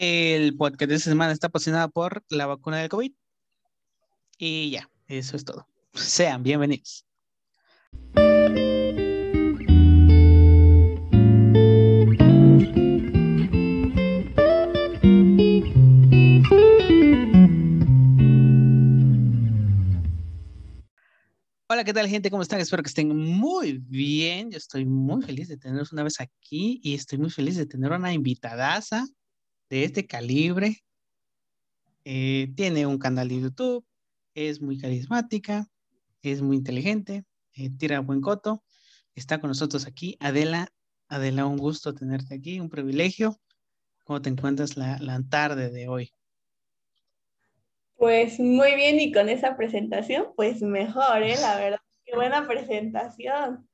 El podcast de esta semana está apasionado por la vacuna del COVID. Y ya, eso es todo. Sean bienvenidos. Hola, ¿qué tal gente? ¿Cómo están? Espero que estén muy bien. Yo estoy muy feliz de tenerlos una vez aquí y estoy muy feliz de tener una invitadaza de este calibre. Eh, tiene un canal de YouTube, es muy carismática, es muy inteligente, eh, tira buen coto. Está con nosotros aquí. Adela, Adela, un gusto tenerte aquí, un privilegio. ¿Cómo te encuentras la, la tarde de hoy? Pues muy bien y con esa presentación, pues mejor, ¿eh? La verdad, qué buena presentación.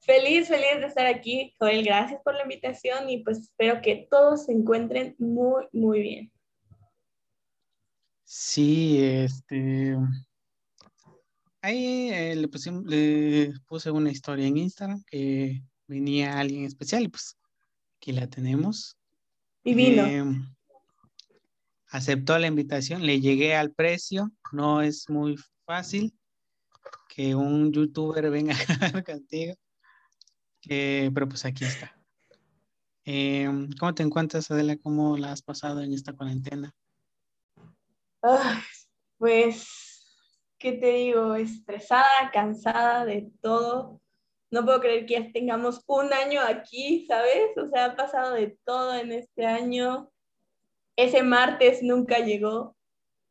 Feliz, feliz de estar aquí, Joel. Gracias por la invitación y pues espero que todos se encuentren muy, muy bien. Sí, este. Ahí eh, le, le, puse una historia en Instagram que venía alguien especial y pues aquí la tenemos. Y vino. Em, aceptó la invitación, le llegué al precio, no es muy fácil que un youtuber venga contigo, eh, pero pues aquí está. Em, ¿Cómo te encuentras, Adela? ¿Cómo la has pasado en esta cuarentena? pues, ¿qué te digo? Estresada, cansada de todo. No puedo creer que ya tengamos un año aquí, ¿sabes? O sea, ha pasado de todo en este año ese martes nunca llegó,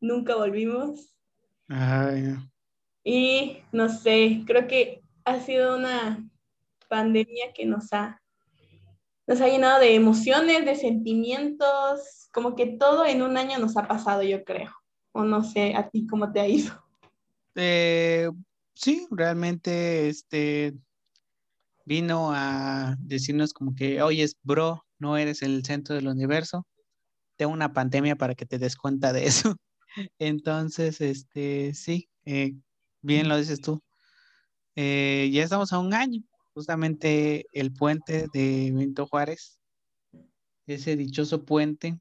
nunca volvimos. Y no sé, creo que ha sido una pandemia que nos ha, nos ha llenado de emociones, de sentimientos, como que todo en un año nos ha pasado, yo creo. O no sé, a ti cómo te ha ido. Eh, sí, realmente este vino a decirnos como que, oye, bro, no eres el centro del universo una pandemia para que te des cuenta de eso. Entonces, este, sí, eh, bien lo dices tú. Eh, ya estamos a un año, justamente el puente de Benito Juárez, ese dichoso puente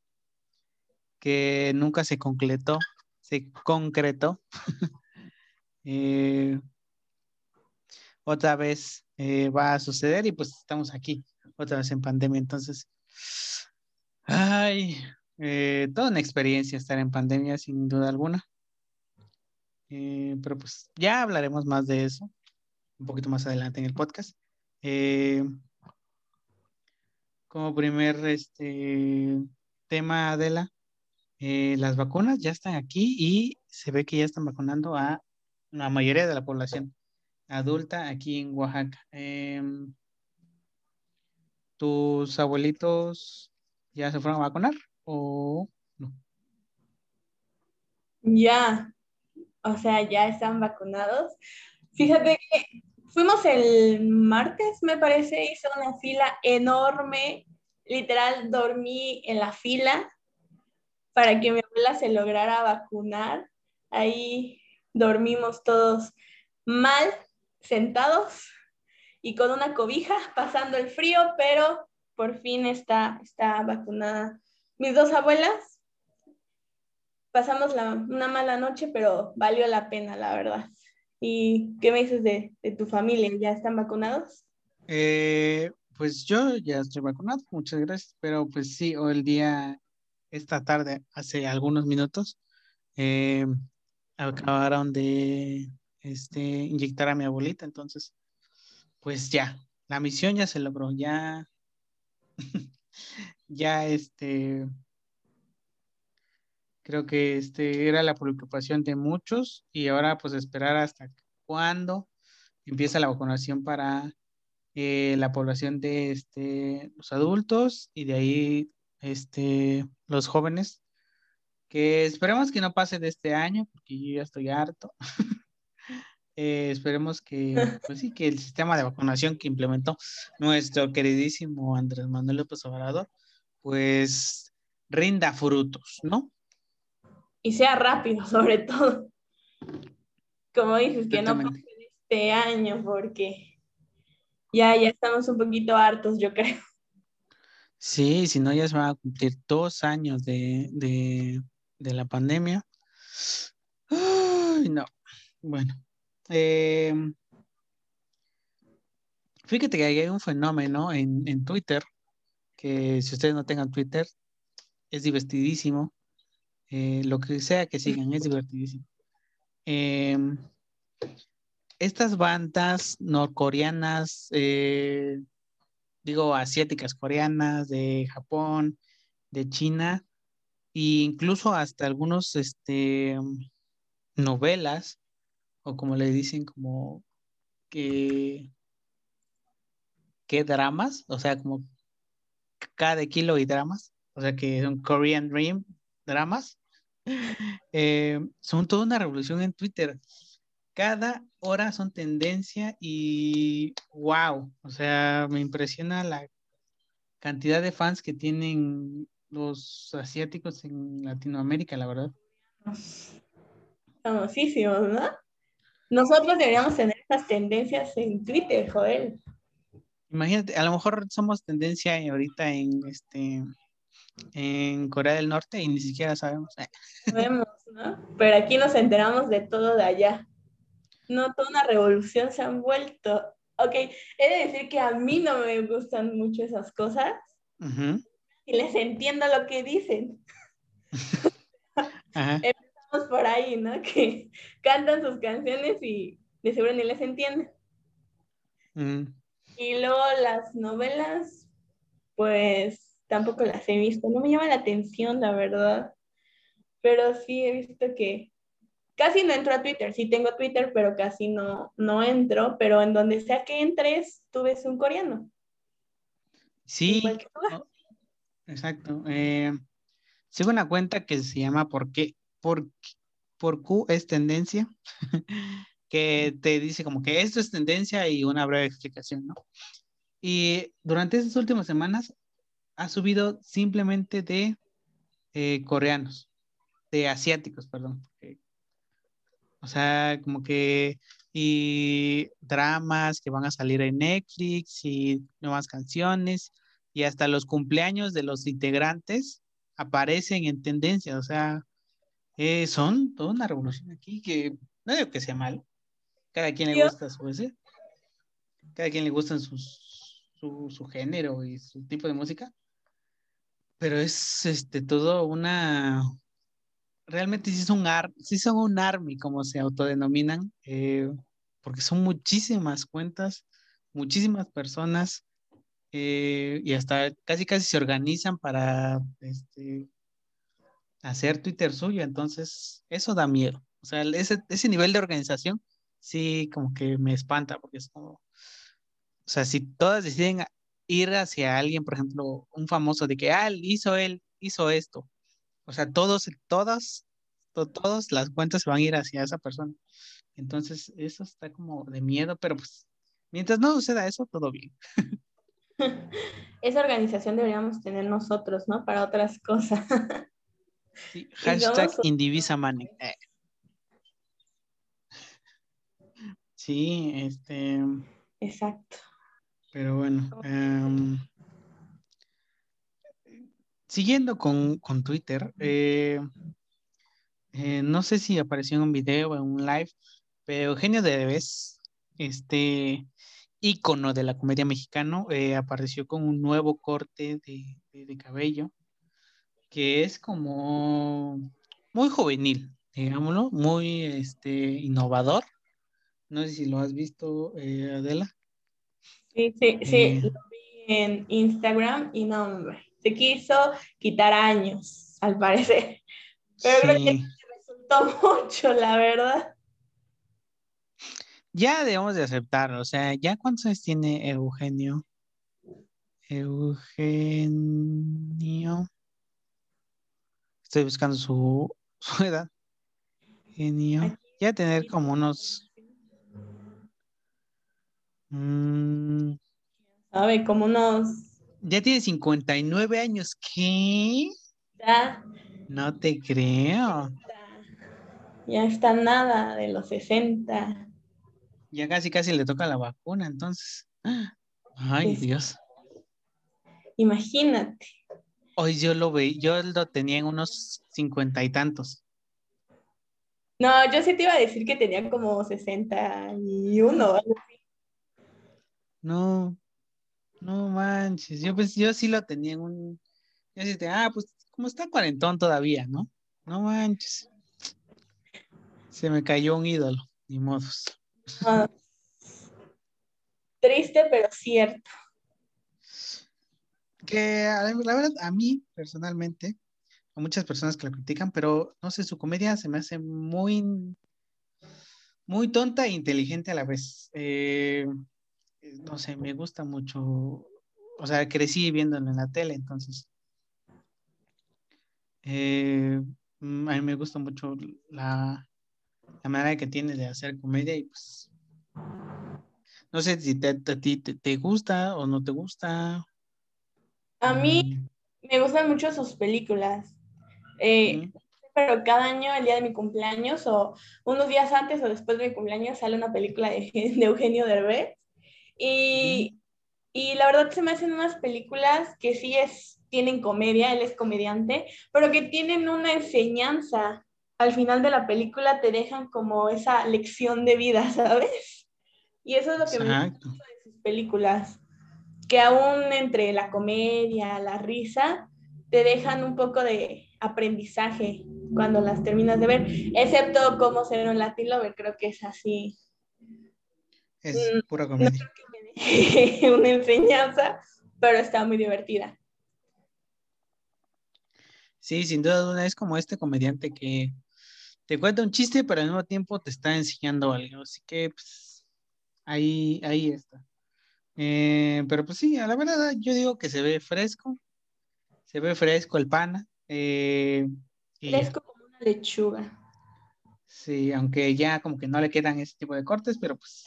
que nunca se concretó, se concretó. Eh, otra vez va a suceder y pues estamos aquí, otra vez en pandemia. Entonces, ay, eh, toda una experiencia estar en pandemia, sin duda alguna. Eh, pero pues ya hablaremos más de eso un poquito más adelante en el podcast. Eh, como primer este, tema, Adela, las vacunas ya están aquí y se ve que ya están vacunando a la mayoría de la población adulta aquí en Oaxaca. Em, ¿Tus abuelitos ya se fueron a vacunar? o no? Ya, o sea, ya están vacunados. Fíjate que fuimos el martes, me parece, hice una fila enorme, literal, dormí en la fila para que mi abuela se lograra vacunar. Ahí dormimos todos mal, sentados y con una cobija, pasando el frío, pero por fin está, está vacunada mis dos abuelas, pasamos una mala noche, pero valió la pena, la verdad. ¿Y qué me dices de, tu familia? ¿Ya están vacunados? Eh, pues yo ya estoy vacunado, muchas gracias, pero pues sí, hoy el día, esta tarde, hace algunos minutos, eh, acabaron de este, inyectar a mi abuelita, entonces, pues ya, la misión ya se logró, ya ya este, creo que este era la preocupación de muchos y ahora pues esperar hasta cuándo empieza la vacunación para eh, la población de este, los adultos y de ahí este, los jóvenes, que esperemos que no pase de este año, porque yo ya estoy harto. Eh, esperemos que, pues sí, que el sistema de vacunación que implementó nuestro queridísimo Andrés Manuel López Obrador, pues rinda frutos, ¿no? Y sea rápido, sobre todo. Como dices, que no pase este año, porque ya, ya estamos un poquito hartos, yo creo. Sí, si no, ya se van a cumplir dos años de, de, de la pandemia. Ay, no. Bueno. Eh, fíjate que hay un fenómeno en, en Twitter, que si ustedes no tengan Twitter, es divertidísimo. Eh, lo que sea que sigan, es divertidísimo. Em, estas bandas norcoreanas, eh, digo, asiáticas, coreanas, de Japón, de China, e incluso hasta algunos, este, novelas, o como le dicen, como que, que dramas, o sea, como cada kilo y dramas, o sea, que son Korean Dream dramas, eh, son toda una revolución en Twitter. Cada hora son tendencia y wow, o sea, me impresiona la cantidad de fans que tienen los asiáticos en Latinoamérica, la verdad. Famosísimos, ¿no? Nosotros deberíamos tener estas tendencias en Twitter, Joel. Imagínate, a lo mejor somos tendencia ahorita en este en Corea del Norte y ni siquiera sabemos. Sabemos, ¿no? Pero aquí nos enteramos de todo de allá. No, toda una revolución se han vuelto. Ok, he de decir que a mí no me gustan mucho esas cosas. Y les entiendo lo que dicen. Empezamos por ahí, ¿no? Que cantan sus canciones y de seguro ni les entienden. Y luego las novelas, pues tampoco las he visto. No me llama la atención, la verdad. Pero sí he visto que casi no entro a Twitter. Sí tengo Twitter, pero casi no, no entro. Pero en donde sea que entres, tú ves un coreano. Sí. Exacto. Eh, sigo una cuenta que se llama ¿Por qué? Por, por Q es tendencia. que te dice como que esto es tendencia y una breve explicación, ¿no? Y durante estas últimas semanas ha subido simplemente de eh, coreanos, de asiáticos, perdón. O sea, como que y dramas que van a salir en Netflix y nuevas canciones y hasta los cumpleaños de los integrantes aparecen en tendencia. O sea, eh, son toda una revolución aquí que no digo que sea mal. Cada quien le gusta su ese. Cada quien le gusta su, su género y su tipo de música pero es este todo una realmente sí son ar sí son un army como se autodenominan eh, porque son muchísimas cuentas muchísimas personas eh, y hasta casi casi se organizan para este, hacer Twitter suyo entonces eso da miedo. O sea ese, ese nivel de organización sí como que me espanta porque es como o sea si todas deciden ir hacia alguien, por ejemplo, un famoso de que, ah, hizo él, hizo esto. O sea, todos, todas, todas las cuentas van a ir hacia esa persona. Entonces, eso está como de miedo, pero pues, mientras no suceda eso, todo bien. Esa organización deberíamos tener nosotros, ¿no? Para otras cosas. Sí, hashtag Indivisa Money. Eh. Sí, este. Exacto. Pero bueno. Em, siguiendo con, Twitter, eh, eh, no sé si apareció en un video o en un live, pero Eugenio Derbez, este ícono de la comedia mexicano, eh, apareció con un nuevo corte de, cabello que es como muy juvenil, digámoslo, muy este, innovador. No sé si lo has visto, Adela. Sí, sí, sí, lo vi en Instagram y no, hombre, se quiso quitar años, al parecer. Pero creo que resultó mucho, la verdad. Ya debemos de aceptarlo, o sea, ¿ya cuántos años tiene Eugenio? Eugenio. Estoy buscando su, su edad. Eugenio. Ya tener como unos Mm. ¿Sabe? Como unos... Ya tiene 59 años. ¿Qué? Ya. No te creo. Ya está nada de los 60. Ya casi casi le toca la vacuna, entonces. Ay, Dios. Imagínate. Hoy yo lo veí, yo lo tenía en unos cincuenta y tantos. No, yo sí te iba a decir que tenía como 61 No, no manches. Yo pues yo sí lo tenía en un. Yo sí te, ah, pues como está cuarentón todavía, ¿no? No manches. Se me cayó un ídolo, ni modos. Ah, triste, pero cierto. Que la verdad, a mí personalmente, a muchas personas que lo critican, pero no sé, su comedia se me hace muy, muy tonta e inteligente a la vez. Eh, no sé, me gusta mucho. O sea, crecí viéndolo en la tele, entonces. Eh, mm, a mí me gusta mucho la, la manera que tiene de hacer comedia y pues no sé si te, a ti te, gusta o no te gusta. A mí mm. me gustan mucho sus películas. Eh, pero cada año, el día de mi cumpleaños o unos días antes o después de mi cumpleaños, sale una película de, de Eugenio Derbez. Y, y, la verdad se me hacen unas películas que sí es, tienen comedia, él es comediante, pero que tienen una enseñanza. Al final de la película te dejan como esa lección de vida, ¿sabes? Y eso es lo que me gusta de sus películas, que aún entre la comedia, la risa, te dejan un poco de aprendizaje cuando las terminas de ver, excepto como ser un Latin Lover, creo que es así. Es mm, pura comedia. una enseñanza, pero está muy divertida. Sí, sin duda es como este comediante que te cuenta un chiste, pero al mismo tiempo te está enseñando algo. Así que pues, ahí, ahí está. Eh, pero pues sí, a la verdad yo digo que se ve fresco, se ve fresco el pana. Eh, fresco como una lechuga. Sí, aunque ya como que no le quedan ese tipo de cortes, pero pues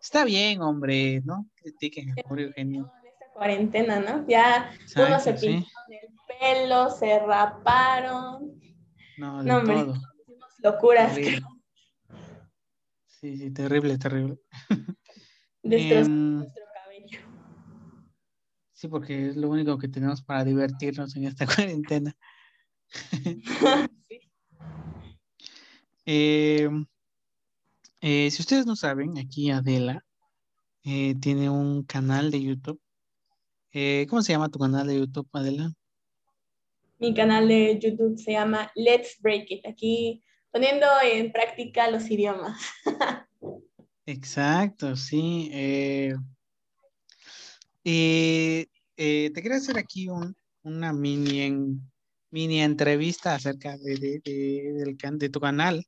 está bien, hombre, ¿no? Critiquen a Eugenio. En esta cuarentena, ¿no? Ya unos se pintaron el pelo, se raparon. No, de no, todo. Locuras. Sí, sí, terrible, terrible. Destrozó nuestro cabello. Sí, porque es lo único que tenemos para divertirnos en esta cuarentena. sí. eh, eh, si ustedes no saben, aquí Adela eh, tiene un canal de YouTube. Eh, ¿Cómo se llama tu canal de YouTube, Adela? Mi canal de YouTube se llama Let's Break It. Aquí poniendo en práctica los idiomas. Exacto, sí. te quiero hacer aquí una mini, mini entrevista acerca de, de tu canal.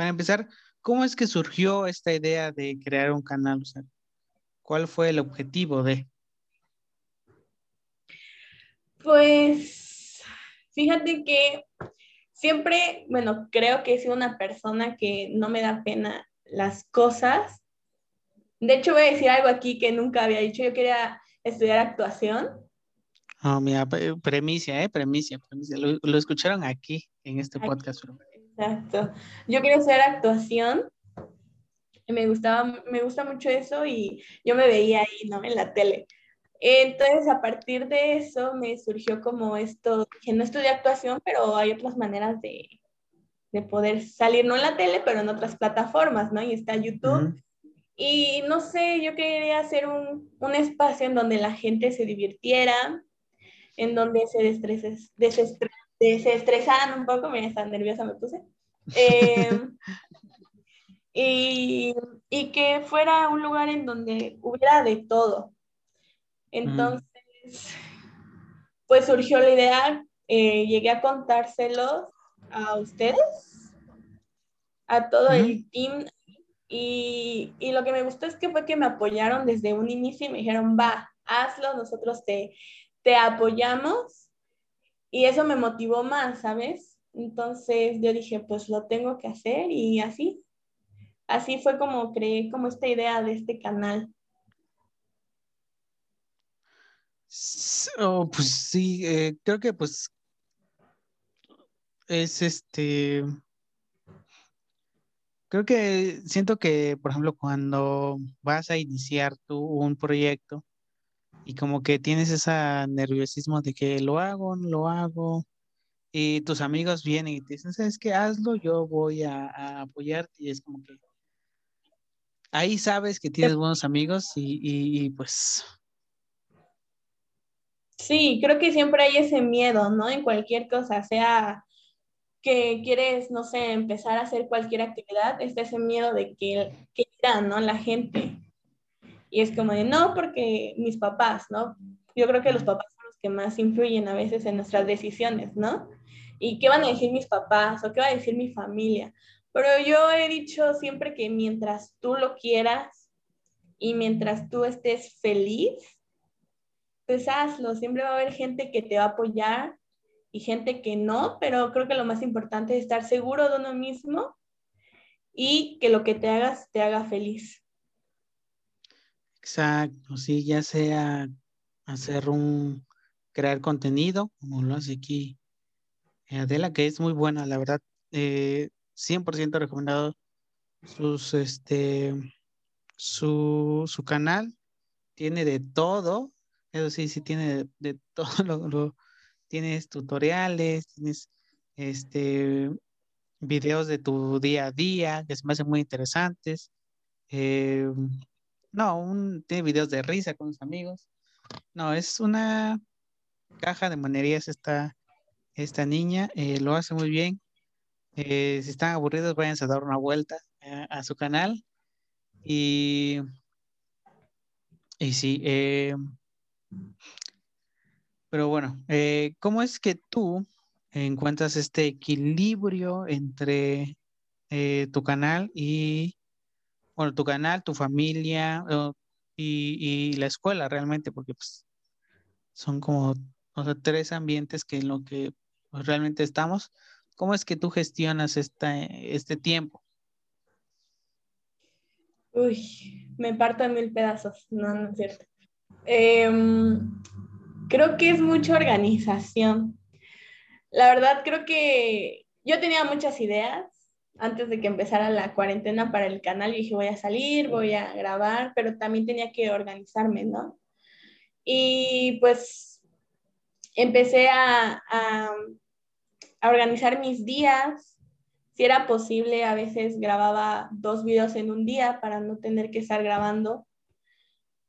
Para empezar, ¿cómo es que surgió esta idea de crear un canal? ¿cuál fue el objetivo de? Pues, fíjate que siempre, bueno, creo que he sido una persona que no me da pena las cosas. De hecho, voy a decir algo aquí que nunca había dicho. Yo quería estudiar actuación. Oh, mira, premicia, ¿eh? Premicia, premicia. Lo, escucharon aquí, en este podcast. Exacto. Yo quería hacer actuación. Me gustaba, me gusta mucho eso y yo me veía ahí, ¿no? En la tele. Entonces, a partir de eso me surgió como esto, que no estudié actuación, pero hay otras maneras de, de, poder salir, no en la tele, pero en otras plataformas, ¿no? Y está YouTube. Y no sé, yo quería hacer un, un, espacio en donde la gente se divirtiera, en donde se destreses, desestres, se estresaban un poco, me tan nerviosa me puse. Em, y, y, que fuera un lugar en donde hubiera de todo. Entonces, pues surgió la idea, eh, llegué a contárselos a ustedes, a todo el team. Y, y, lo que me gustó es que fue que me apoyaron desde un inicio y me dijeron, va, hazlo, nosotros te, te apoyamos y eso me motivó más, ¿sabes? Entonces yo dije, pues lo tengo que hacer y así. Así fue como creé como esta idea de este canal. Oh, pues sí, eh, creo que pues es este creo que siento que, por ejemplo, cuando vas a iniciar tú un proyecto y como que tienes ese nerviosismo de que lo hago, lo hago, y tus amigos vienen y te dicen, ¿sabes qué? Hazlo, yo voy a, a apoyarte y es como que ahí sabes que tienes buenos amigos y, pues... Sí, creo que siempre hay ese miedo, ¿no? En cualquier cosa, sea que quieres, no sé, empezar a hacer cualquier actividad, está ese miedo de que, que dirán, ¿no? La gente. Y es como de, no, porque mis papás, ¿no? Yo creo que los papás son los que más influyen a veces en nuestras decisiones, ¿no? ¿Y qué van a decir mis papás o qué va a decir mi familia? Pero yo he dicho siempre que mientras tú lo quieras y mientras tú estés feliz, pues hazlo. Siempre va a haber gente que te va a apoyar y gente que no, pero creo que lo más importante es estar seguro de uno mismo y que lo que te hagas te haga feliz. Exacto, sí, ya sea hacer un, crear contenido, como lo hace aquí Adela, que es muy buena, la verdad. Eh, 100% recomendado sus, este, su, su, canal. Tiene de todo. Eso sí, sí tiene de, todo. Lo, tienes tutoriales, tienes este, videos de tu día a día que se me hacen muy interesantes. Eh, no, un, tiene videos de risa con sus amigos. No, es una caja de monerías esta, esta niña. Eh, lo hace muy bien. Eh, si están aburridos, vayan a dar una vuelta eh, a su canal. Y, y sí, pero bueno, ¿cómo es que tú encuentras este equilibrio entre tu canal y, bueno, tu canal, tu familia y, la escuela realmente? Porque pues, son como tres ambientes que en lo que pues, realmente estamos. ¿Cómo es que tú gestionas este tiempo? Uy, me parto en mil pedazos. No, no es cierto. Em, creo que es mucha organización. La verdad, creo que yo tenía muchas ideas antes de que empezara la cuarentena para el canal. Dije, voy a salir, voy a grabar, pero también tenía que organizarme, ¿no? Y pues empecé a a organizar mis días. Si era posible, a veces grababa dos videos en un día para no tener que estar grabando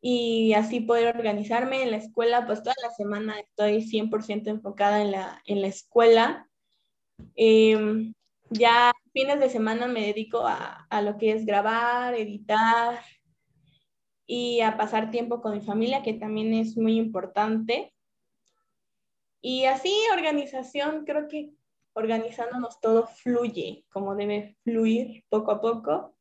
y así poder organizarme en la escuela, pues toda la semana estoy 100% enfocada en la, en la escuela. Em, ya fines de semana me dedico a, a, lo que es grabar, editar y a pasar tiempo con mi familia, que también es muy importante. Y así, organización, creo que organizándonos todo fluye como debe fluir poco a poco.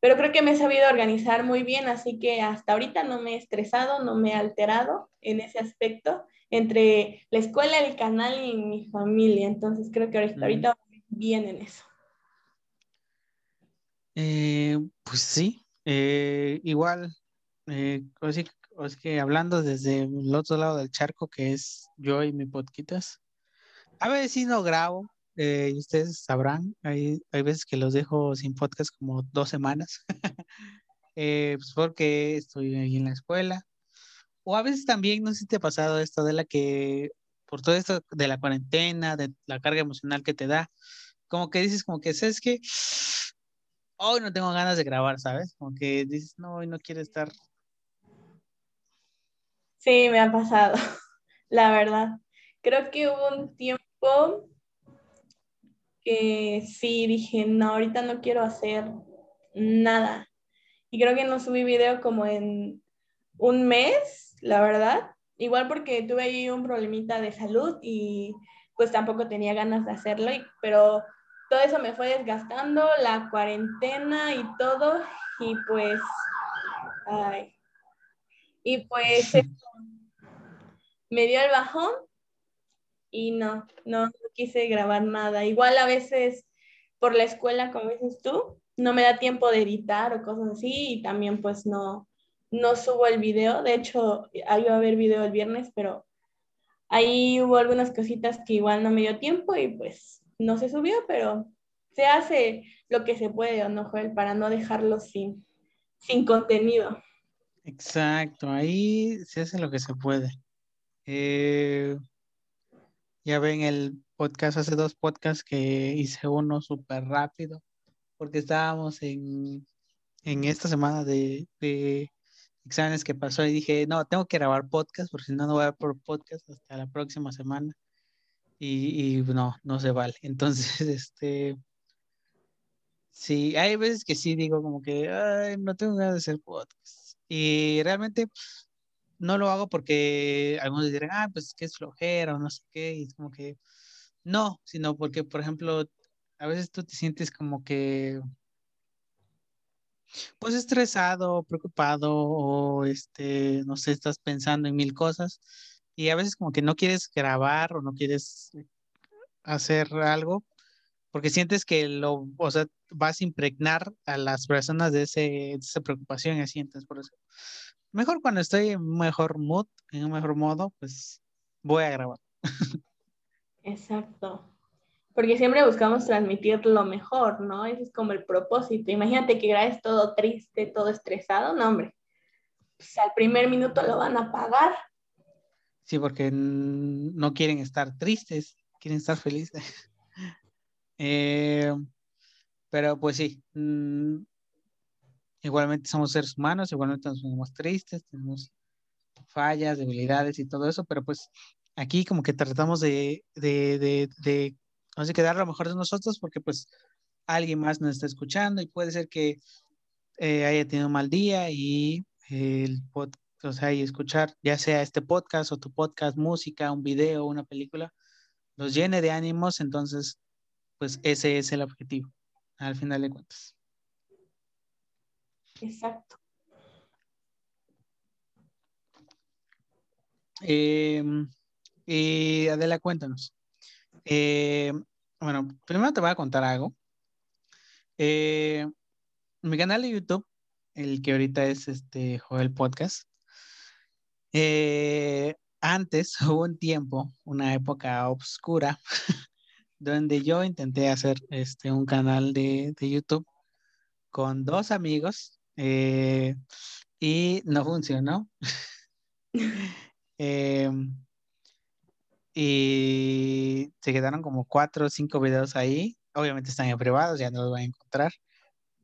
Pero creo que me he sabido organizar muy bien, así que hasta ahorita no me he estresado, no me he alterado en ese aspecto entre la escuela, el canal y mi familia. Entonces creo que ahorita, ahorita bien en eso. Eh, pues sí, eh, igual, eh, es que hablando desde el otro lado del charco, que es yo y mi podquitas, a veces sí no grabo, eh, y ustedes sabrán, hay, hay veces que los dejo sin podcast como dos semanas, eh, pues porque estoy ahí en la escuela. O a veces también, no sé si te ha pasado esto de la que, por todo esto de la cuarentena, de la carga emocional que te da, como que dices, como que, ¿sabes que Hoy no tengo ganas de grabar, ¿sabes? Como que dices, no, hoy no quiero estar. Sí, me ha pasado, la verdad. Creo que hubo un tiempo que sí dije, no, ahorita no quiero hacer nada. Y creo que no subí video como en un mes, la verdad. Igual porque tuve ahí un problemita de salud y pues tampoco tenía ganas de hacerlo, pero todo eso me fue desgastando, la cuarentena y todo, y pues, ay, y pues me dio el bajón y no, no, quise grabar nada. Igual a veces por la escuela, como dices tú, no me da tiempo de editar o cosas así y también pues no, no subo el video. De hecho, iba a haber video el viernes, pero ahí hubo algunas cositas que igual no me dio tiempo y pues no se subió, pero se hace lo que se puede, ¿o no, Joel? Para no dejarlo sin, sin contenido. Exacto, ahí se hace lo que se puede. Eh, ya ven el podcast, hace dos podcasts que hice uno súper rápido, porque estábamos en, en esta semana de, de, exámenes que pasó y dije, no, tengo que grabar podcast, porque si no, no voy a por podcast hasta la próxima semana. Y, y no, no se vale. Entonces, este, sí, hay veces que sí digo como que, ay, no tengo ganas de hacer podcast. Y realmente no lo hago porque algunos dirán, ah, pues que es flojera o no sé qué, y es como que no, sino porque, por ejemplo, a veces tú te sientes como que, pues estresado, preocupado, o este, no sé, estás pensando en mil cosas, y a veces como que no quieres grabar o no quieres hacer algo, porque sientes que lo, o sea, vas a impregnar a las personas de, ese, de esa preocupación así, entonces por eso mejor cuando estoy en mejor mood, en un mejor modo, pues voy a grabar. Exacto. Porque siempre buscamos transmitir lo mejor, ¿no? Ese es como el propósito. Imagínate que grabes todo triste, todo estresado, no, hombre. Pues al primer minuto lo van a pagar. Sí, porque no quieren estar tristes, quieren estar felices. Eh, pero pues sí, Igualmente somos seres humanos, igualmente somos tristes, tenemos fallas, debilidades y todo eso, pero pues aquí como que tratamos de, de, de, de sé, quedar lo mejor de nosotros porque pues alguien más nos está escuchando y puede ser que eh, haya tenido un mal día y el podcast, o sea, y escuchar ya sea este podcast o tu podcast, música, un video, una película, los llene de ánimos, entonces pues ese es el objetivo al final de cuentas. Exacto. Eh, y Adela, cuéntanos. Eh, bueno, primero te voy a contar algo. Eh, mi canal de YouTube, el que ahorita es este Joel Podcast, antes hubo un tiempo, una época oscura, donde yo intenté hacer este, un canal de, de YouTube con dos amigos eh, y no funcionó. Em, y se quedaron como cuatro o cinco videos ahí. Obviamente están en privados, ya no los van a encontrar.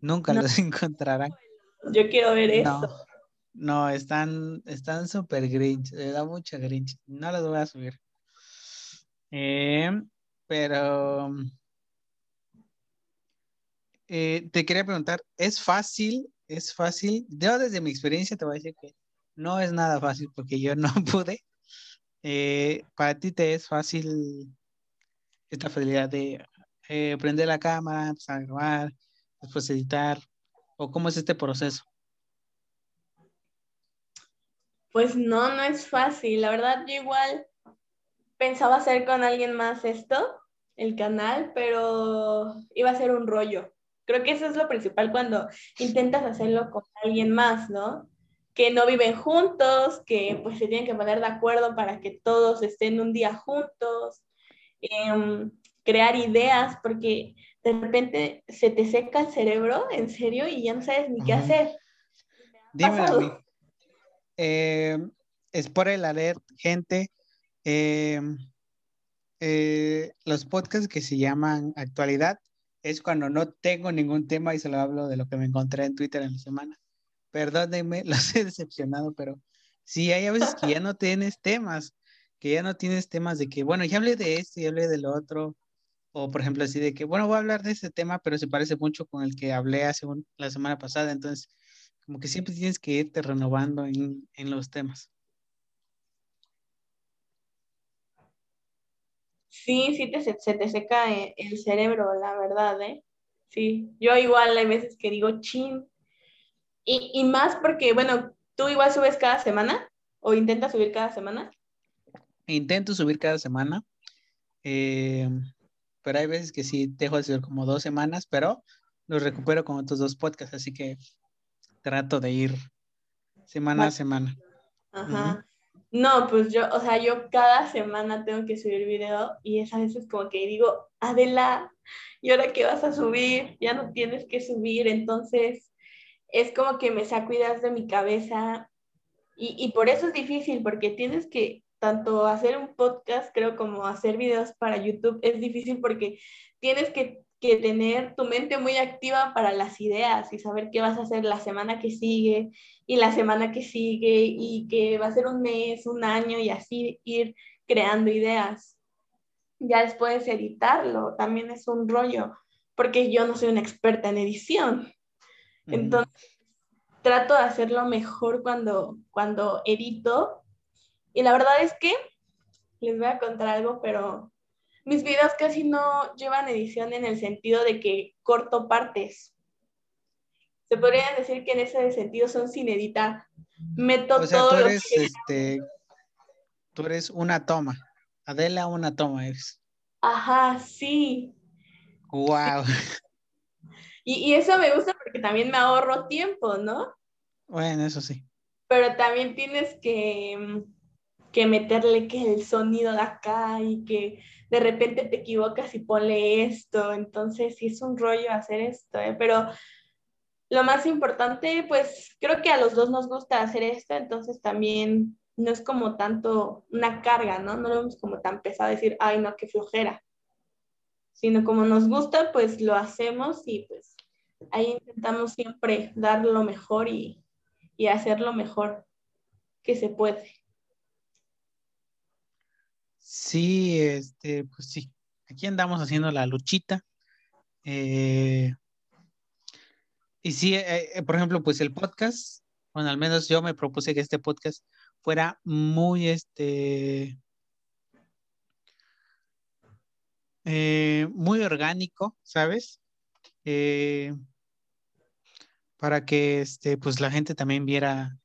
Nunca los encontrarán. Yo quiero ver eso. No, están están súper grinch. Me da mucha grinch. No los voy a subir. Em, pero eh, te quería preguntar, ¿es fácil es fácil. Yo desde mi experiencia te voy a decir que no es nada fácil porque yo no pude. Eh, para ti te es fácil esta facilidad de eh, prender la cámara, empezar a grabar, después editar, o cómo es este proceso. Pues no, no es fácil. La verdad, yo igual pensaba hacer con alguien más esto, el canal, pero iba a ser un rollo. Creo que eso es lo principal cuando intentas hacerlo con alguien más, ¿no? Que no viven juntos, que pues se tienen que poner de acuerdo para que todos estén un día juntos, em, crear ideas, porque de repente se te seca el cerebro, en serio, y ya no sabes ni qué hacer. Dime a mí. Eh, el alert, gente. Em, eh, los podcasts que se llaman actualidad es cuando no tengo ningún tema y solo hablo de lo que me encontré en Twitter en la semana. Perdónenme, los he decepcionado, pero sí hay a veces que ya no tienes temas, que ya no tienes temas de que, bueno, ya hablé de esto y hablé del otro, o por ejemplo así de que, bueno, voy a hablar de este tema, pero se parece mucho con el que hablé hace la semana pasada, entonces como que siempre tienes que irte renovando en, en los temas. Sí, sí, te, se te seca eh, el cerebro, la verdad, ¿eh? Sí, yo igual hay veces que digo, chin. Y, y más porque, bueno, tú igual subes cada semana o intentas subir cada semana. Intento subir cada semana, eh, pero hay veces que sí dejo de subir como dos semanas, pero los recupero con otros dos podcasts, así que trato de ir semana a semana. Ajá. No, pues yo, o sea, yo cada semana tengo que subir video y es a veces como que digo, Adela, ¿y ahora qué vas a subir? Ya no tienes que subir, entonces es como que me saco ideas de mi cabeza y, y por eso es difícil, porque tienes que tanto hacer un podcast, creo, como hacer videos para YouTube, es difícil porque tienes que que tener tu mente muy activa para las ideas y saber qué vas a hacer la semana que sigue y la semana que sigue y que va a ser un mes, un año y así ir creando ideas. Ya después editarlo también es un rollo porque yo no soy una experta en edición. Entonces, trato de hacerlo mejor cuando, cuando edito. Y la verdad es que les voy a contar algo, pero mis videos casi no llevan edición en el sentido de que corto partes. Se podría decir que en ese sentido son sin editar. Meto o sea, tú eres, este, tú eres una toma. Adela, una toma eres. Ajá, sí. Wow. Y, y, eso me gusta porque también me ahorro tiempo, ¿no? Bueno, eso sí. Pero también tienes que, que meterle que el sonido de acá y que de repente te equivocas y ponle esto, entonces sí es un rollo hacer esto, ¿eh? pero lo más importante, pues creo que a los dos nos gusta hacer esto, entonces también no es como tanto una carga, ¿no? No lo vemos como tan pesado decir, ay, no, qué flojera, sino como nos gusta, pues lo hacemos y pues ahí intentamos siempre dar lo mejor y, y hacer lo mejor que se puede. Sí, este, pues sí. Aquí andamos haciendo la luchita. Eh, y sí, eh, eh, por ejemplo, pues el podcast, bueno, al menos yo me propuse que este podcast fuera muy, este, muy orgánico, ¿sabes? para que, este, pues la gente también viera,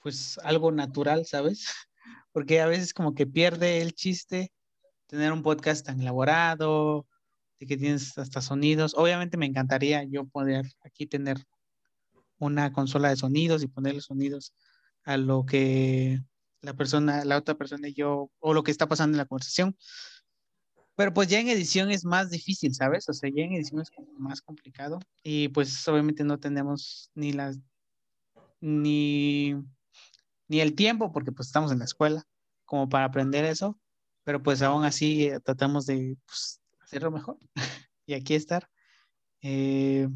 pues algo natural, ¿sabes? porque a veces como que pierde el chiste tener un podcast tan elaborado, de que tienes hasta sonidos. Obviamente me encantaría yo poder aquí tener una consola de sonidos y ponerle sonidos a lo que la persona, la otra persona y yo, o lo que está pasando en la conversación. Pero pues ya en edición es más difícil, ¿sabes? O sea, ya en edición es más complicado y pues obviamente no tenemos ni las, ni ni el tiempo, porque pues estamos en la escuela, como para aprender eso, pero pues aún así eh, tratamos de pues, hacerlo mejor y aquí estar eh,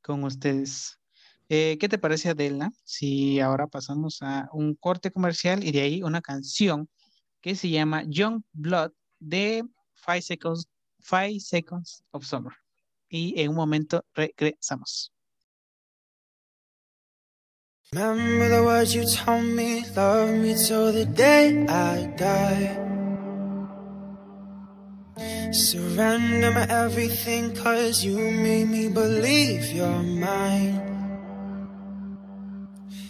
con ustedes. Eh, ¿Qué te parece, Adela, si ahora pasamos a un corte comercial y de ahí una canción que se llama Young Blood de Five Seconds, Five Seconds of Summer? Y en un momento regresamos. Remember the words you told me, love me till the day I die. Surrender my everything, cause you made me believe you're mine.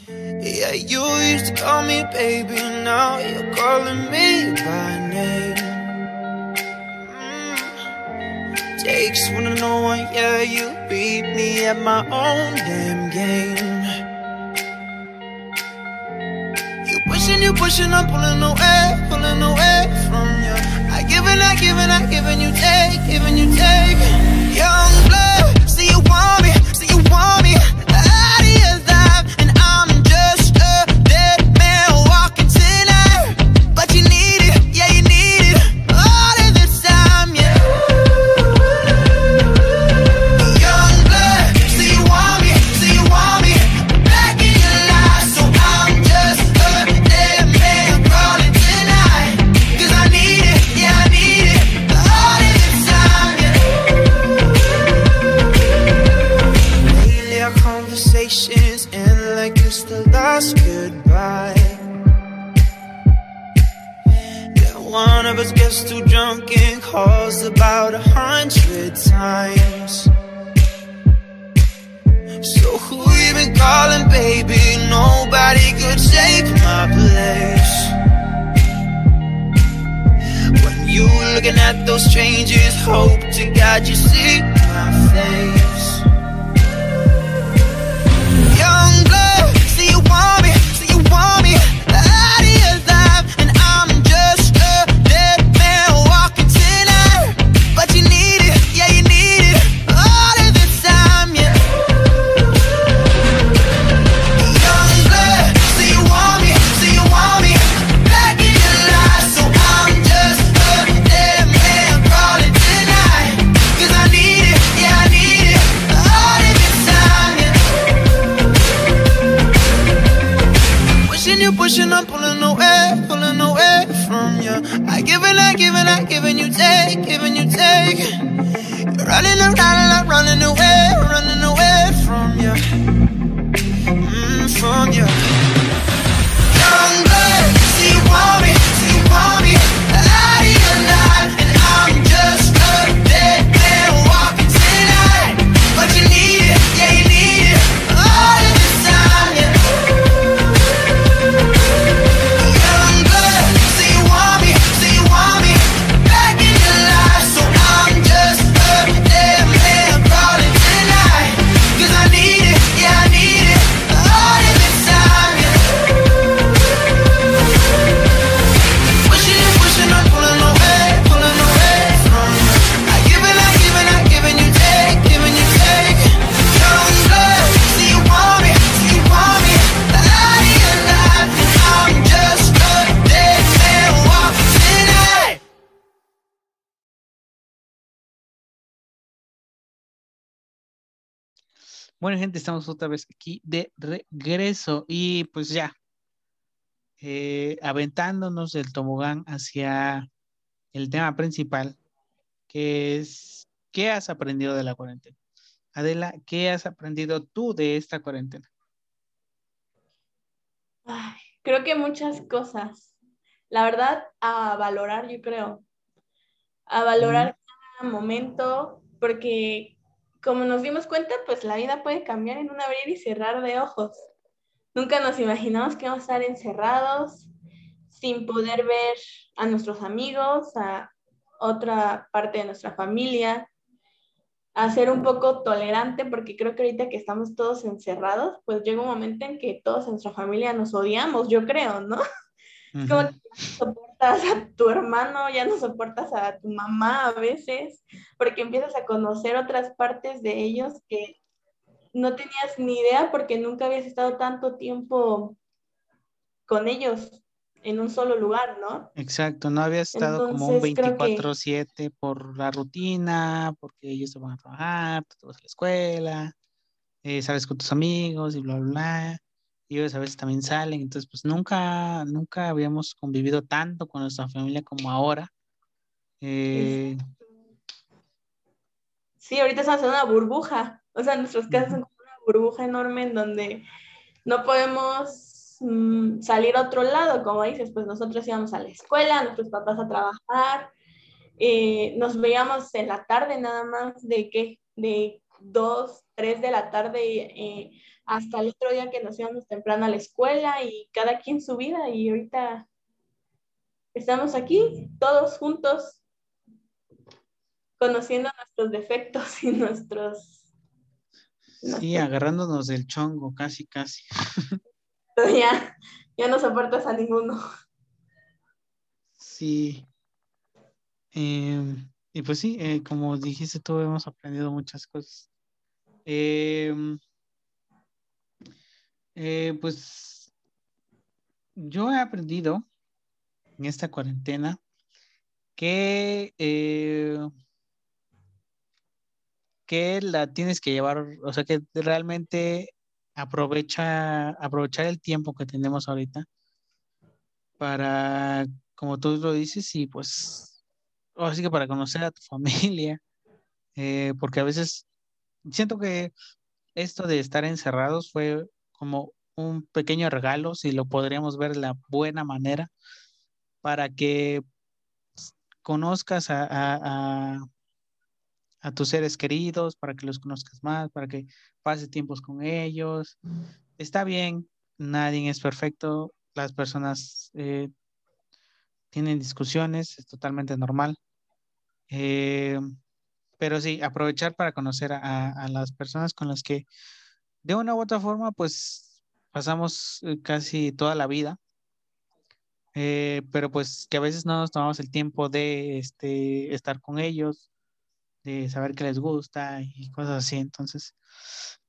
Yeah, you used to call me baby, now you're calling me by name. Mm. Takes one to know one, yeah, you beat me at my own damn game. You, pushing, I'm pulling away, pulling away from you. I give and I give and I give and you take, giving you take. Young blood, see you want Bueno, gente, estamos otra vez aquí de regreso y pues ya, eh, aventándonos del tobogán hacia el tema principal, que es, ¿qué has aprendido de la cuarentena? Adela, ¿qué has aprendido tú de esta cuarentena? Ay, creo que muchas cosas. La verdad, a valorar, yo creo. A valorar cada momento, porque como nos dimos cuenta, pues la vida puede cambiar en un abrir y cerrar de ojos. Nunca nos imaginamos que íbamos a estar encerrados, sin poder ver a nuestros amigos, a otra parte de nuestra familia, a ser un poco tolerante, porque creo que ahorita que estamos todos encerrados, pues llega un momento en que todos en nuestra familia nos odiamos, yo creo, ¿no? Es como que ya no soportas a tu hermano, ya no soportas a tu mamá a veces, porque empiezas a conocer otras partes de ellos que no tenías ni idea porque nunca habías estado tanto tiempo con ellos en un solo lugar, ¿no? Exacto, no había estado como un Entonces, creo que- 24/7 por la rutina, porque ellos se van a trabajar, tú te vas a la escuela, eh, sales con tus amigos y bla, bla, bla. Y ellos a veces también salen, entonces pues nunca, nunca habíamos convivido tanto con nuestra familia como ahora. Eh, Sí, ahorita estamos en una burbuja, o sea, nuestras casas son como una burbuja enorme en donde no podemos mm, salir a otro lado, como dices, pues nosotros íbamos a la escuela, nuestros papás a trabajar, eh, nos veíamos en la tarde nada más de que de dos, tres de la tarde eh, hasta el otro día que nos íbamos temprano a la escuela y cada quien su vida y ahorita estamos aquí todos juntos conociendo nuestros defectos y nuestros sí, agarrándonos del chongo, casi, casi. ya, ya no soportas a ninguno. Sí. Em, y pues sí, eh, como dijiste tú, hemos aprendido muchas cosas. Em, eh, pues yo he aprendido en esta cuarentena que, eh, que la tienes que llevar, o sea, que realmente aprovecha, aprovechar el tiempo que tenemos ahorita para, como tú lo dices, y pues, así que para conocer a tu familia, eh, porque a veces siento que esto de estar encerrados fue como un pequeño regalo, si lo podríamos ver de la buena manera, para que conozcas a, a, a, tus seres queridos, para que los conozcas más, para que pases tiempos con ellos. Está bien, nadie es perfecto, las personas eh, tienen discusiones, es totalmente normal. Eh, pero sí, aprovechar para conocer a, a, las personas con las que de una u otra forma, pues pasamos eh, casi toda la vida. Eh, pero pues que a veces no nos tomamos el tiempo de este, estar con ellos, de saber qué les gusta y cosas así. Entonces,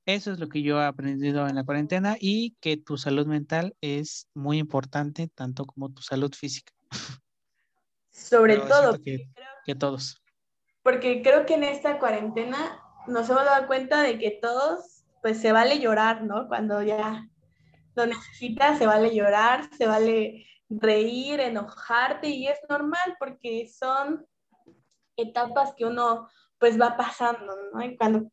eso es lo que yo he aprendido en la cuarentena y que tu salud mental es muy importante, tanto como tu salud física. Sobre Pero todo, que, que todos. Porque creo que en esta cuarentena nos hemos dado cuenta de que todos, pues se vale llorar, ¿no? Cuando ya lo necesitas, se vale llorar, se vale reír, enojarte y es normal porque son etapas que uno pues va pasando, ¿no? Y cuando,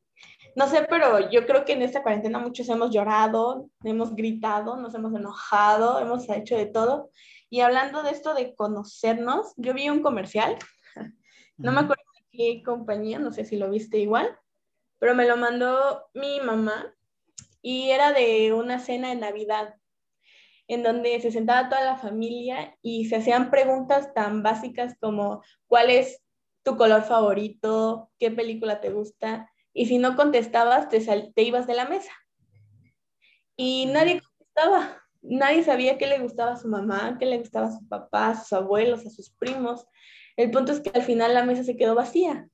no sé, pero yo creo que en esta cuarentena muchos hemos llorado, hemos gritado, nos hemos enojado, hemos hecho de todo. Y hablando de esto de conocernos, yo vi un comercial, no me acuerdo de qué compañía, no sé si lo viste igual, pero me lo mandó mi mamá y era de una cena de Navidad en donde se sentaba toda la familia y se hacían preguntas tan básicas como ¿cuál es tu color favorito? ¿Qué película te gusta? Y si no contestabas, te, te ibas de la mesa. Y nadie contestaba. Nadie sabía qué le gustaba a su mamá, qué le gustaba a su papá, a sus abuelos, a sus primos. El punto es que al final la mesa se quedó vacía.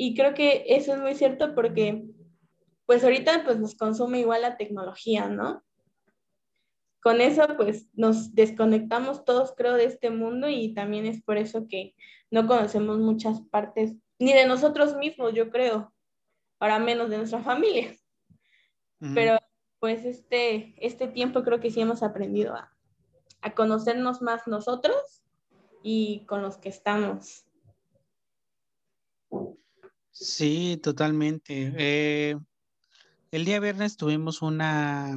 Y creo que eso es muy cierto porque pues ahorita pues nos consume igual la tecnología, ¿no? Con eso pues nos desconectamos todos creo de este mundo y también es por eso que no conocemos muchas partes ni de nosotros mismos, yo creo, ahora menos de nuestra familia. Pero pues este, este tiempo creo que sí hemos aprendido a, a conocernos más nosotros y con los que estamos. Sí, totalmente. Eh, el día viernes tuvimos una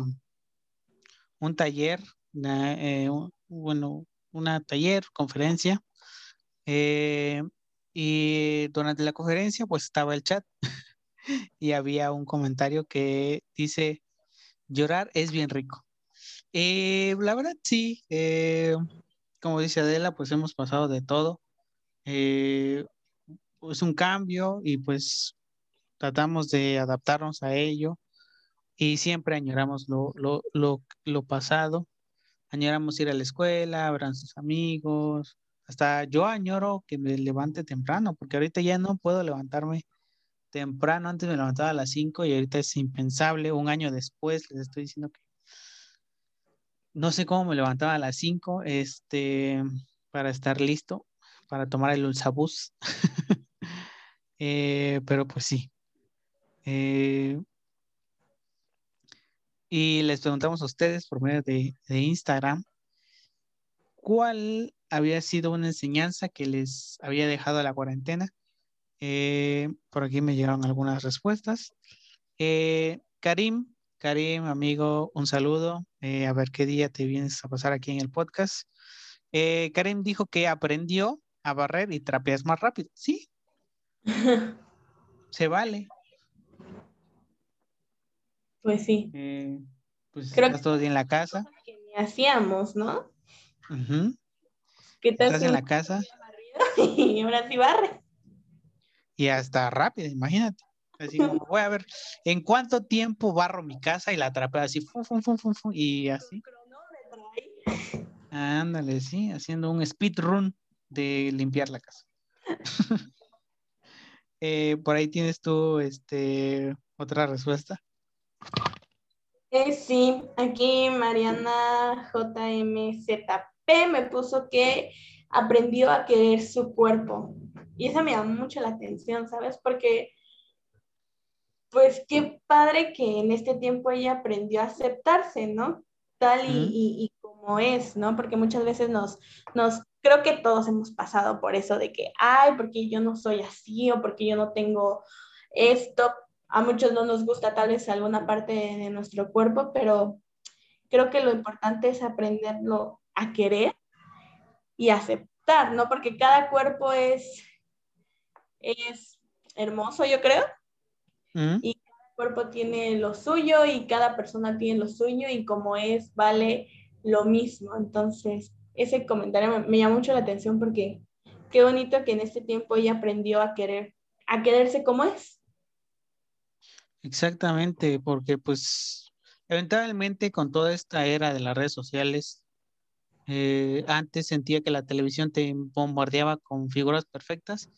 un taller, eh, bueno, una taller, conferencia, eh, y durante la conferencia pues estaba el chat y había un comentario que dice, llorar es bien rico. La verdad sí, como dice Adela, pues hemos pasado de todo. Es un cambio y pues tratamos de adaptarnos a ello y siempre añoramos lo, lo, lo, lo pasado, añoramos ir a la escuela, ver a sus amigos, hasta yo añoro que me levante temprano, porque ahorita ya no puedo levantarme temprano, antes me levantaba a las 5 y ahorita es impensable, un año después les estoy diciendo que no sé cómo me levantaba a las 5 este, para estar listo, para tomar el ulsabús, eh, pero pues sí. Eh, y les preguntamos a ustedes por medio de, Instagram cuál había sido una enseñanza que les había dejado la cuarentena. Eh, por aquí me llegaron algunas respuestas. Karim, Karim, amigo, un saludo. A ver qué día te vienes a pasar aquí en el podcast. Karim dijo que aprendió a barrer y trapeas más rápido. Sí. Se vale. Pues sí. Eh, pues Creo estás todo día en la casa. Que ni hacíamos, ¿no? ¿Qué tal estás en la casa. Y ahora sí barre. Y hasta rápido, imagínate. Así como, voy a ver, ¿en cuánto tiempo barro mi casa y la atrapé así, fum, fum, fum, fum, fum, y así? Ándale, sí, haciendo un speed run de limpiar la casa. Eh, por ahí tienes tú este, otra respuesta. Eh, sí, aquí Mariana JMZP me puso que aprendió a querer su cuerpo. Y eso me llama mucho la atención, ¿sabes? Porque, pues qué padre que en este tiempo ella aprendió a aceptarse, ¿no? Tal y, como es, ¿no? Porque muchas veces nos, nos, creo que todos hemos pasado por eso de que, ay, porque yo no soy así o porque yo no tengo esto, a muchos no nos gusta tal vez alguna parte de nuestro cuerpo, pero creo que lo importante es aprenderlo a querer y aceptar, ¿no? Porque cada cuerpo es, es hermoso, yo creo. Mm. Y cada cuerpo tiene lo suyo y cada persona tiene lo suyo y como es, vale lo mismo. Entonces, ese comentario me, me llama mucho la atención porque qué bonito que en este tiempo ella aprendió a querer, a quererse como es. Exactamente, porque pues eventualmente con toda esta era de las redes sociales, eh, antes sentía que la televisión te bombardeaba con figuras perfectas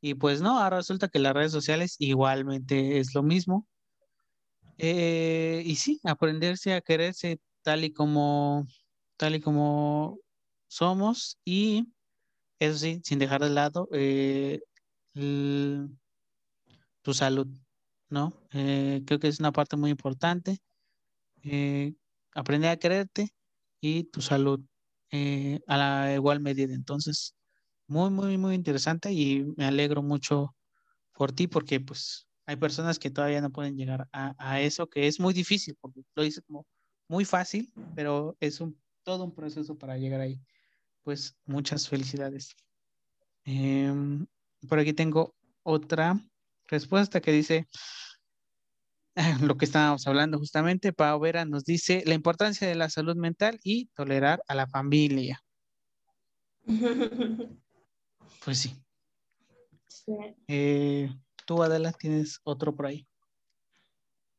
y pues no, ahora resulta que las redes sociales igualmente es lo mismo. Eh, y sí, aprenderse a quererse tal y como, tal y como somos y eso sí, sin dejar de lado eh, tu salud. ¿no? Eh, creo que es una parte muy importante. Eh, aprender a quererte y tu salud. eh, a la igual medida. Entonces, muy, muy, muy interesante y me alegro mucho por ti porque pues hay personas que todavía no pueden llegar a, eso, que es muy difícil, porque lo dice como muy fácil, pero es un, todo un proceso para llegar ahí. Pues muchas felicidades. Em, por aquí tengo otra respuesta que dice lo que estábamos hablando justamente. Pau Vera nos dice la importancia de la salud mental y tolerar a la familia. Pues sí. Eh, tú, Adela, tienes otro por ahí.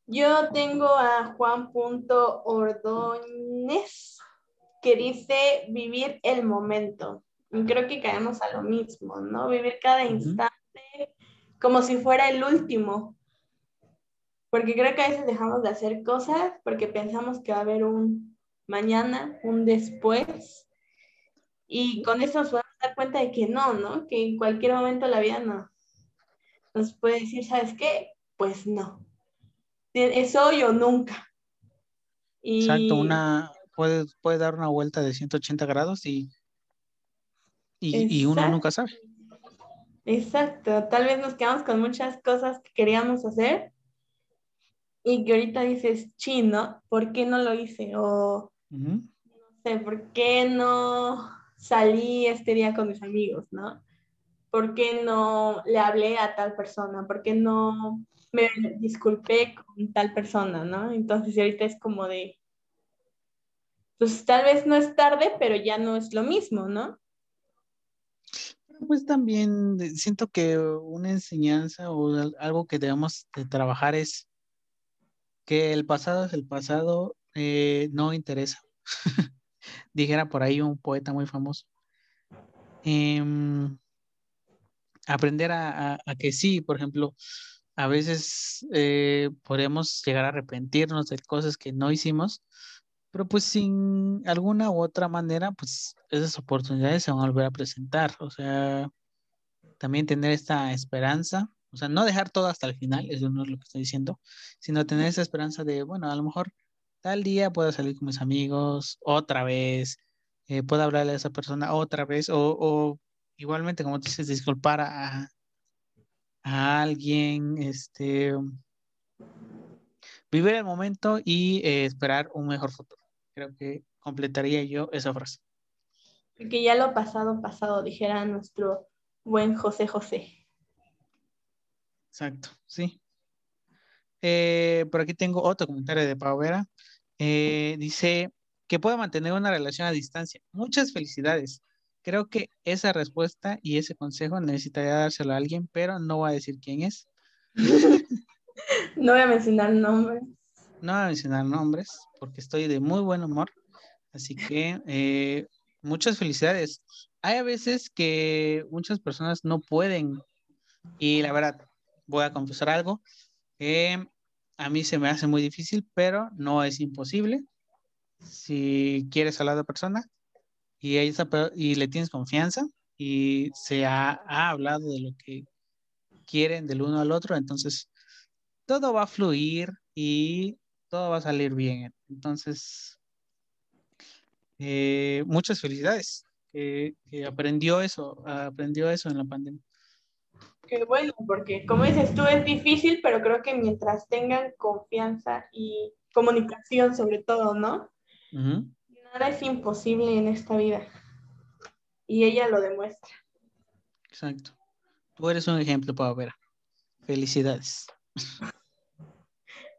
Yo tengo a Juan Ordóñez que dice vivir el momento. Y creo que caemos a lo mismo, ¿no? Vivir cada instante como si fuera el último. Porque creo que a veces dejamos de hacer cosas porque pensamos que va a haber un mañana, un después. Y con eso nos podemos dar cuenta de que no, ¿no? Que en cualquier momento la vida no. Nos puede decir, ¿sabes qué? Pues no. Es hoy o nunca. Exacto, una, puede, puede dar una vuelta de 180 grados y y, uno nunca sabe. Exacto, tal vez nos quedamos con muchas cosas que queríamos hacer y que ahorita dices, chino, ¿por qué no lo hice? O no sé, ¿por qué no salí este día con mis amigos, no? ¿Por qué no le hablé a tal persona? ¿Por qué no me disculpé con tal persona, no? Entonces ahorita es como de, pues tal vez no es tarde, pero ya no es lo mismo, ¿no? Pues también siento que una enseñanza o algo que debemos de trabajar es que el pasado es el pasado, eh, no interesa. Dijera por ahí un poeta muy famoso. Em, aprender a, que sí, por ejemplo, a veces eh, podemos llegar a arrepentirnos de cosas que no hicimos, pero pues sin alguna u otra manera, pues esas oportunidades se van a volver a presentar. O sea, también tener esta esperanza, o sea, no dejar todo hasta el final, eso no es lo que estoy diciendo, sino tener esa esperanza de, bueno, a lo mejor tal día puedo salir con mis amigos otra vez, eh, puedo hablarle a esa persona otra vez, o, igualmente, como dices, disculpar a, a alguien, este, vivir el momento y eh, esperar un mejor futuro. Creo que completaría yo esa frase. Que ya lo pasado, pasado, dijera nuestro buen José José. Exacto, sí. Eh, por aquí tengo otro comentario de Pau Vera. Eh, dice que puede mantener una relación a distancia. Muchas felicidades. Creo que esa respuesta y ese consejo necesitaría dárselo a alguien, pero no voy a decir quién es. no voy a mencionar nombres. No voy a mencionar nombres porque estoy de muy buen humor. Así que eh, muchas felicidades. Hay a veces que muchas personas no pueden y la verdad, voy a confesar algo. a mí se me hace muy difícil, pero no es imposible. Si quieres hablar de persona y, y le tienes confianza y se ha, ha hablado de lo que quieren del uno al otro, entonces todo va a fluir y todo va a salir bien. Entonces, eh, muchas felicidades. que aprendió eso, aprendió eso en la pandemia. Qué bueno, porque como dices tú, es difícil, pero creo que mientras tengan confianza y comunicación sobre todo, ¿no? Nada es imposible en esta vida. Y ella lo demuestra. Exacto. Tú eres un ejemplo, para ver. Felicidades.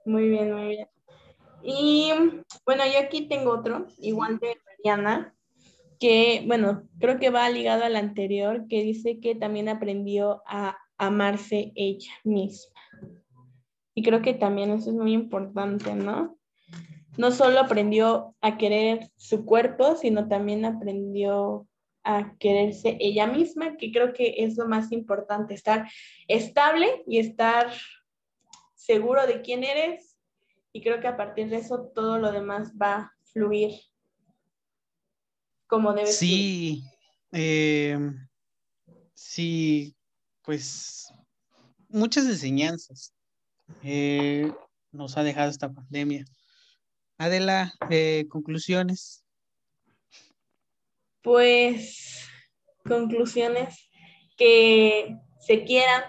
Muy bien, muy bien. Y bueno, yo aquí tengo otro, igual de Mariana, que bueno, creo que va ligado al anterior, que dice que también aprendió a amarse ella misma. Y creo que también eso es muy importante, ¿no? No solo aprendió a querer su cuerpo, sino también aprendió a quererse ella misma, que creo que es lo más importante, estar estable y estar seguro de quién eres y creo que a partir de eso todo lo demás va a fluir como debe ser. Sí, eh, sí, pues muchas enseñanzas eh, nos ha dejado esta pandemia. Adela, eh, conclusiones. Pues conclusiones que se quieran,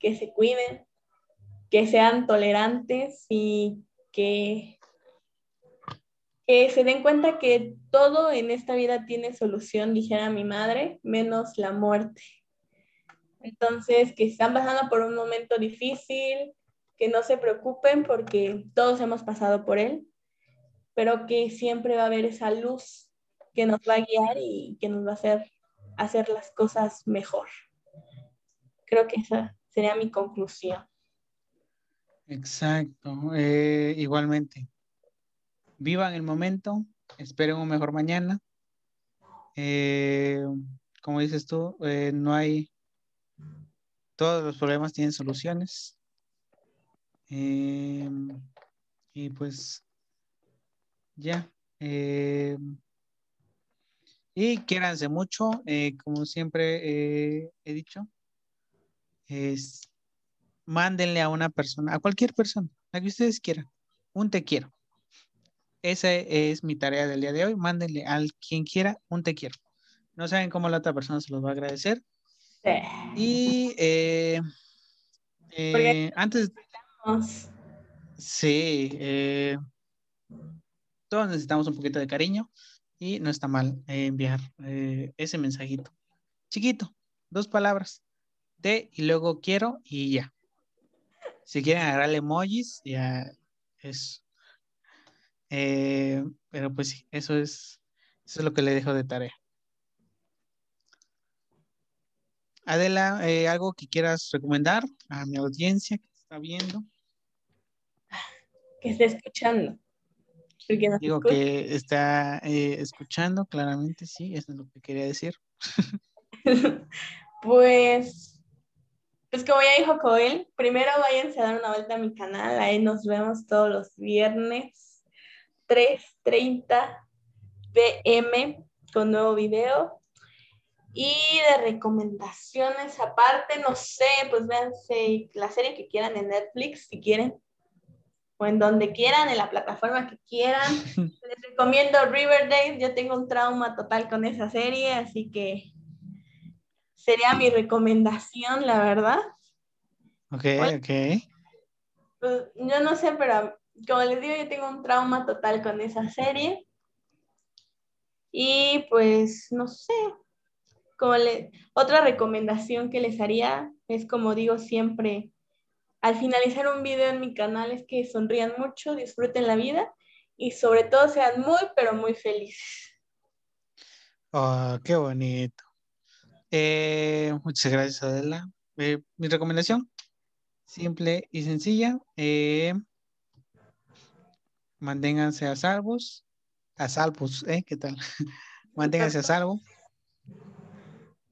que se cuiden, que sean tolerantes y que, que se den cuenta que todo en esta vida tiene solución, dijera mi madre, menos la muerte. Entonces, que están pasando por un momento difícil, que no se preocupen porque todos hemos pasado por él, pero que siempre va a haber esa luz que nos va a guiar y que nos va a hacer hacer las cosas mejor. Creo que esa sería mi conclusión. Exacto, eh, igualmente. Vivan el momento, esperen un mejor mañana. Eh, como dices tú, eh, no hay, todos los problemas tienen soluciones. y pues, ya. y quiéranse mucho, como siempre he dicho, es mándenle a una persona, a cualquier persona, a que ustedes quieran, un te quiero. Esa es mi tarea del día de hoy. Mándenle a quien quiera un te quiero. No saben cómo la otra persona se los va a agradecer. Y eh, eh, antes. Sí, eh, todos necesitamos un poquito de cariño y no está mal enviar ese mensajito. Chiquito, dos palabras. Te y luego quiero y ya. Si quieren agarrarle emojis, ya es. Eh, pero pues sí, eso es, eso es lo que le dejo de tarea. Adela, eh, ¿algo que quieras recomendar a mi audiencia que está viendo? Que esté escuchando. Digo que está eh, escuchando, claramente, sí, eso es lo que quería decir. pues pues como ya dijo Coel, primero váyanse a dar una vuelta a mi canal, ahí nos vemos todos los viernes 3.30 pm con nuevo video. Y de recomendaciones aparte, no sé, pues véanse la serie que quieran en Netflix, si quieren, o en donde quieran, en la plataforma que quieran. Les recomiendo Riverdale, yo tengo un trauma total con esa serie, así que sería mi recomendación, la verdad. Ok, ok. Pues, yo no sé, pero como les digo, yo tengo un trauma total con esa serie. Y pues, no sé, como le, otra recomendación que les haría es, como digo siempre, al finalizar un video en mi canal es que sonrían mucho, disfruten la vida y sobre todo sean muy, pero muy felices. Oh, qué bonito. Eh, muchas gracias, Adela. Eh, mi recomendación, simple y sencilla, eh, manténganse a salvos, a salvos, ¿eh? ¿Qué tal? manténganse a salvo.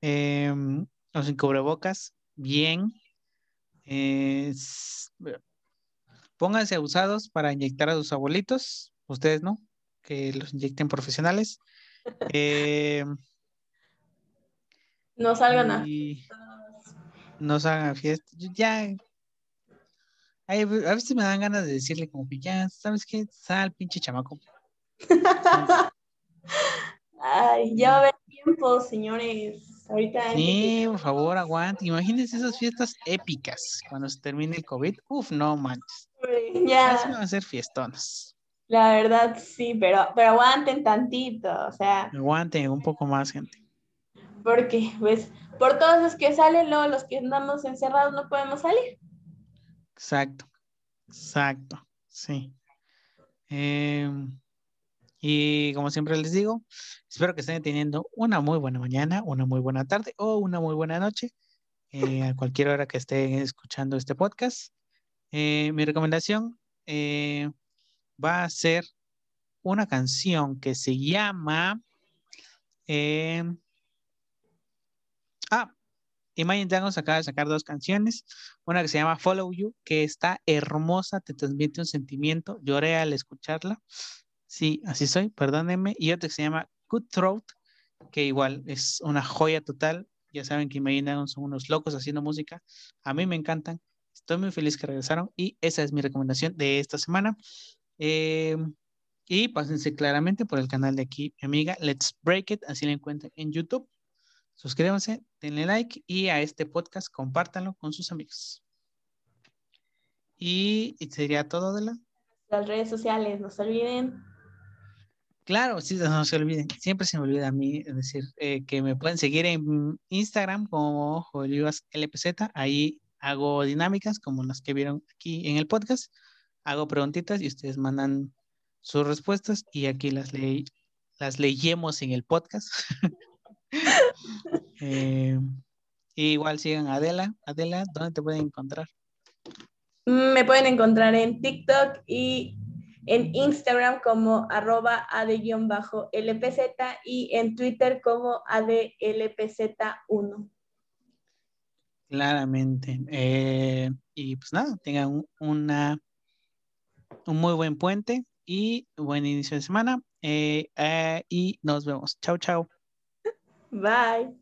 los sin cubrebocas, bien. pónganse abusados para inyectar a sus abuelitos, ustedes no, que los inyecten profesionales. No salgan a No salgan a fiestas. Ya. a veces me dan ganas de decirle como que ya, ¿sabes qué? Sal, pinche chamaco. Ay, ya va a haber tiempo, señores. Ahorita. Sí, por favor, aguante. Imagínense esas fiestas épicas cuando se termine el COVID. Uf, no manches. Ya. Así van a ser fiestonas. La verdad, sí, pero, pero aguanten tantito, o sea. Aguanten un poco más, gente porque pues por todos los que salen, luego los que andamos encerrados no podemos salir. Exacto, exacto, sí. Em, y como siempre les digo, espero que estén teniendo una muy buena mañana, una muy buena tarde o una muy buena noche, eh, a cualquier hora que estén escuchando este podcast. Eh, mi recomendación eh, va a ser una canción que se llama em, Ah, Imagine Dragons acaba de sacar dos canciones, una que se llama Follow You, que está hermosa, te transmite un sentimiento, lloré al escucharla, sí, así soy, perdónenme, y otra que se llama Good Throat, que igual es una joya total, ya saben que Imagine Dragons son unos locos haciendo música, a mí me encantan, estoy muy feliz que regresaron y esa es mi recomendación de esta semana. Eh, Y pásense claramente por el canal de aquí, mi amiga. Let's Break It, así la encuentran en YouTube. Suscríbanse, denle like y a este podcast compártanlo con sus amigos. Y, y sería todo de la. Las redes sociales, no se olviden. Claro, sí, no se olviden. Siempre se me olvida a mí decir eh, que me pueden seguir en Instagram como LPZ. Ahí hago dinámicas como las que vieron aquí en el podcast. Hago preguntitas y ustedes mandan sus respuestas y aquí las leí, las leemos en el podcast. Eh, igual sigan a Adela. Adela, ¿dónde te pueden encontrar? Me pueden encontrar en TikTok y en Instagram como arroba ad-lpz y en Twitter como adlpz1. Claramente. Eh, y pues nada, tengan una, un muy buen puente y buen inicio de semana. Eh, eh, y nos vemos. Chao, chao. Bye.